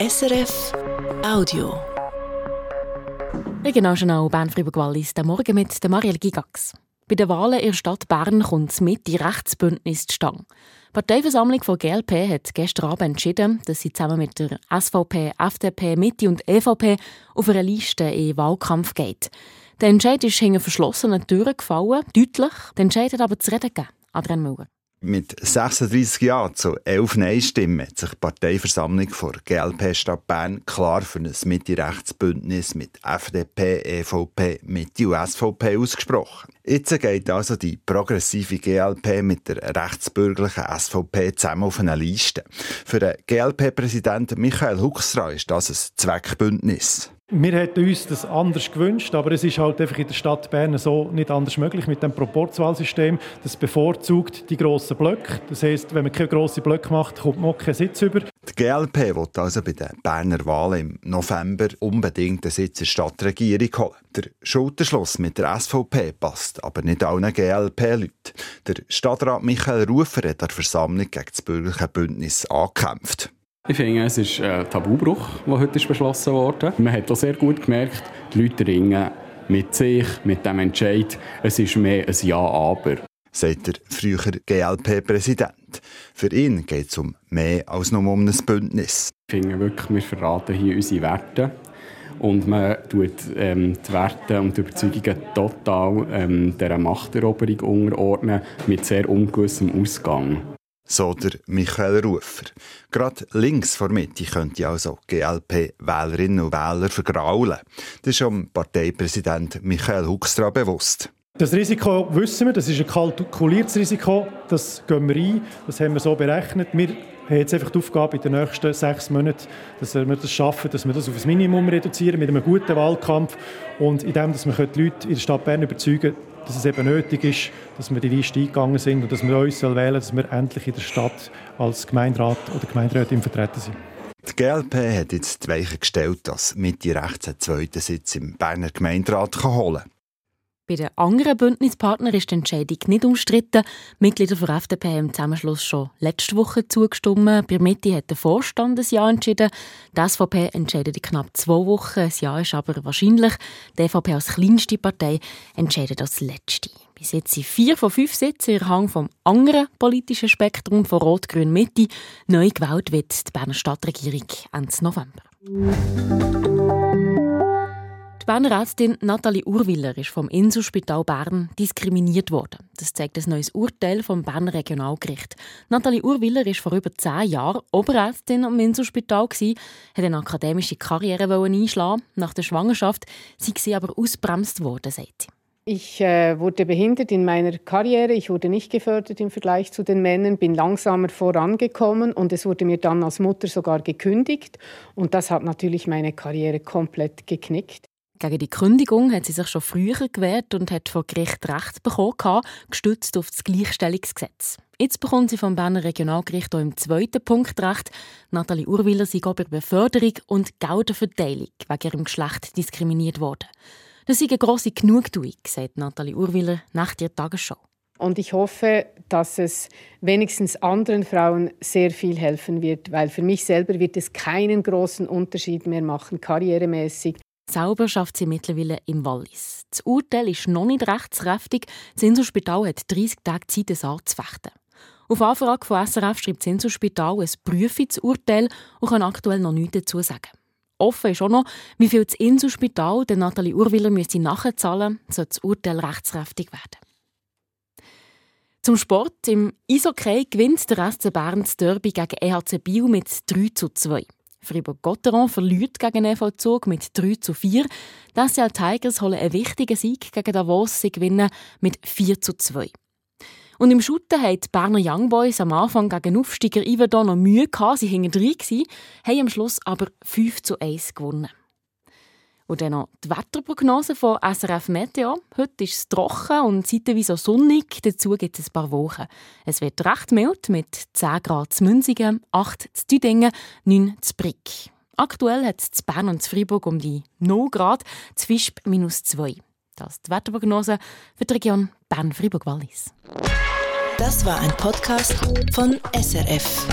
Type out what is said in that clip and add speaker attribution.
Speaker 1: SRF Audio.
Speaker 2: Regionaljournal Bern Fribourg Wallis, der Morgen mit Marielle Gigax. Bei den Wahlen in der Stadt Bern kommt das Mitte-Rechtsbündnis zustande. Die Parteiversammlung von GLP hat gestern Abend entschieden, dass sie zusammen mit der SVP, FDP, Mitte und EVP auf einer Liste in den Wahlkampf geht. Der Entscheid ist hinter verschlossenen Türen gefallen, deutlich. Der Entscheid hat aber zu reden gegeben. Adrian Müller.
Speaker 3: Mit 36 Ja zu 11 Nein-Stimmen hat sich die Parteiversammlung vor GLP Stadt Bern klar für ein Mitte-Rechtsbündnis mit FDP, EVP, Mitte und SVP ausgesprochen. Jetzt geht also die progressive GLP mit der rechtsbürgerlichen SVP zusammen auf eine Liste. Für den GLP-Präsidenten Michael Huxra ist das ein Zweckbündnis.
Speaker 4: Wir hätten uns das anders gewünscht, aber es ist halt einfach in der Stadt Bern so nicht anders möglich mit dem Proporzwahlsystem. Das bevorzugt die grossen Blöcke. Das heisst, wenn man keine grossen Blöcke macht, kommt man auch keinen Sitz über.
Speaker 3: Die GLP will also bei den Berner Wahlen im November unbedingt einen Sitz in der Stadtregierung holen. Der Schulterschluss mit der SVP passt aber nicht allen GLP-Leuten. Der Stadtrat Michael Rufer hat der Versammlung gegen das bürgerliche Bündnis angekämpft.
Speaker 5: Ich finde, es ist ein Tabubruch, der heute beschlossen wurde. Man hat auch sehr gut gemerkt, die Leute ringen mit sich, mit dem Entscheid. Es ist mehr ein Ja-Aber.
Speaker 3: Sagt der frühere GLP-Präsident. Für ihn geht es um mehr als nur um ein Bündnis.
Speaker 5: Ich finde wirklich, wir verraten hier unsere Werte. Und man tut ähm, die Werte und die Überzeugungen total ähm, dieser Machteroberung unterordnen, mit sehr ungewissem Ausgang
Speaker 3: so der Michael Rufer. Gerade links vor Mitte könnte also GLP-Wählerinnen und Wähler vergraulen. Das ist dem Parteipräsident Michael Huckstra bewusst.
Speaker 4: Das Risiko wissen wir, das ist ein kalkuliertes Risiko, das gehen wir ein, das haben wir so berechnet. Wir haben jetzt einfach die Aufgabe in den nächsten sechs Monaten, dass wir das schaffen, dass wir das auf ein Minimum reduzieren mit einem guten Wahlkampf und indem, dass wir die Leute in der Stadt Bern überzeugen dass es eben nötig ist, dass wir die Liste eingegangen sind und dass wir uns wählen dass wir endlich in der Stadt als Gemeinderat oder Gemeinderätin vertreten sind.
Speaker 3: Die GLP hat jetzt die Weiche gestellt, dass Mitte rechts einen zweiten Sitz im Berner Gemeinderat holen kann.
Speaker 2: Bei den anderen Bündnispartnern ist die Entscheidung nicht umstritten. Mitglieder der FDP haben im Zusammenschluss schon letzte Woche zugestimmt. Bei Mitte hat der Vorstand ein Ja entschieden. Die SVP entscheidet in knapp zwei Wochen. Ein Ja ist aber wahrscheinlich. Die EVP als kleinste Partei entscheidet als letzte. Bis jetzt sind vier von fünf Sitzen im Hang vom anderen politischen Spektrum von Rot-Grün-Mitte. Neu gewählt wird die Berner Stadtregierung Ende November. Die Berner Ärztin Nathalie Urwiller ist vom Inselspital Bern diskriminiert worden. Das zeigt ein neues Urteil vom Berner Regionalgericht. Nathalie Urwiller ist vor über zehn Jahren Oberärztin am Inselspital hat eine akademische Karriere einschlagen. Nach der Schwangerschaft sei sie aber ausbremst worden, sagt sie.
Speaker 6: Ich äh, wurde behindert in meiner Karriere. Ich wurde nicht gefördert im Vergleich zu den Männern, bin langsamer vorangekommen und es wurde mir dann als Mutter sogar gekündigt. Und das hat natürlich meine Karriere komplett geknickt.
Speaker 2: Gegen die Kündigung hat sie sich schon früher gewehrt und hat vor Gericht Recht bekommen, gestützt auf das Gleichstellungsgesetz. Jetzt bekommt sie vom Berner Regionalgericht auch im zweiten Punkt Recht. Nathalie Urwiller sei bei Beförderung und Gelderverteilung wegen ihrem Geschlecht diskriminiert worden. Das sei eine grosse Genugtuung, sagt Nathalie Urwiller nach der Tagesschau.
Speaker 6: Und ich hoffe, dass es wenigstens anderen Frauen sehr viel helfen wird, weil für mich selber wird es keinen großen Unterschied mehr machen, karrieremäßig,
Speaker 2: Selber schafft sie mittlerweile im Wallis. Das Urteil ist noch nicht rechtskräftig. Das Inselspital hat 30 Tage Zeit, es anzufechten. Auf Anfrage von SRF schreibt das Inselspital, es prüfe das Urteil und kann aktuell noch nichts dazu sagen. Offen ist auch noch, wie viel das Inselspital der Nathalie Urwiller müsste nachzahlen soll das Urteil rechtskräftig werden. Zum Sport. Im Eishockey gewinnt der SC Bern das Derby gegen EHC Biel mit 3 zu 2. Fribourg-Gotteron verliert gegen EV Zug mit 3 zu 4. Die SCL Tigers holen einen wichtigen Sieg gegen Davos. Sie gewinnen mit 4 zu 2. Und im Schutten haben die Berner Young Boys am Anfang gegen Aufsteiger Iverdon noch Mühe gehabt. Sie hingen drin, haben am Schluss aber 5 zu 1 gewonnen. Und dann noch die Wetterprognose von SRF Meteo. Heute ist es trocken und zeitweise sonnig. Dazu gibt es ein paar Wochen. Es wird recht mild mit 10 Grad zu Münzigen, 8 zu Düdingen, 9 zu Brick. Aktuell hat es Bern und Freiburg um die 0 Grad, zu Fischb minus 2. Das ist die Wetterprognose für die Region Bern-Fribourg-Wallis.
Speaker 1: Das war ein Podcast von SRF.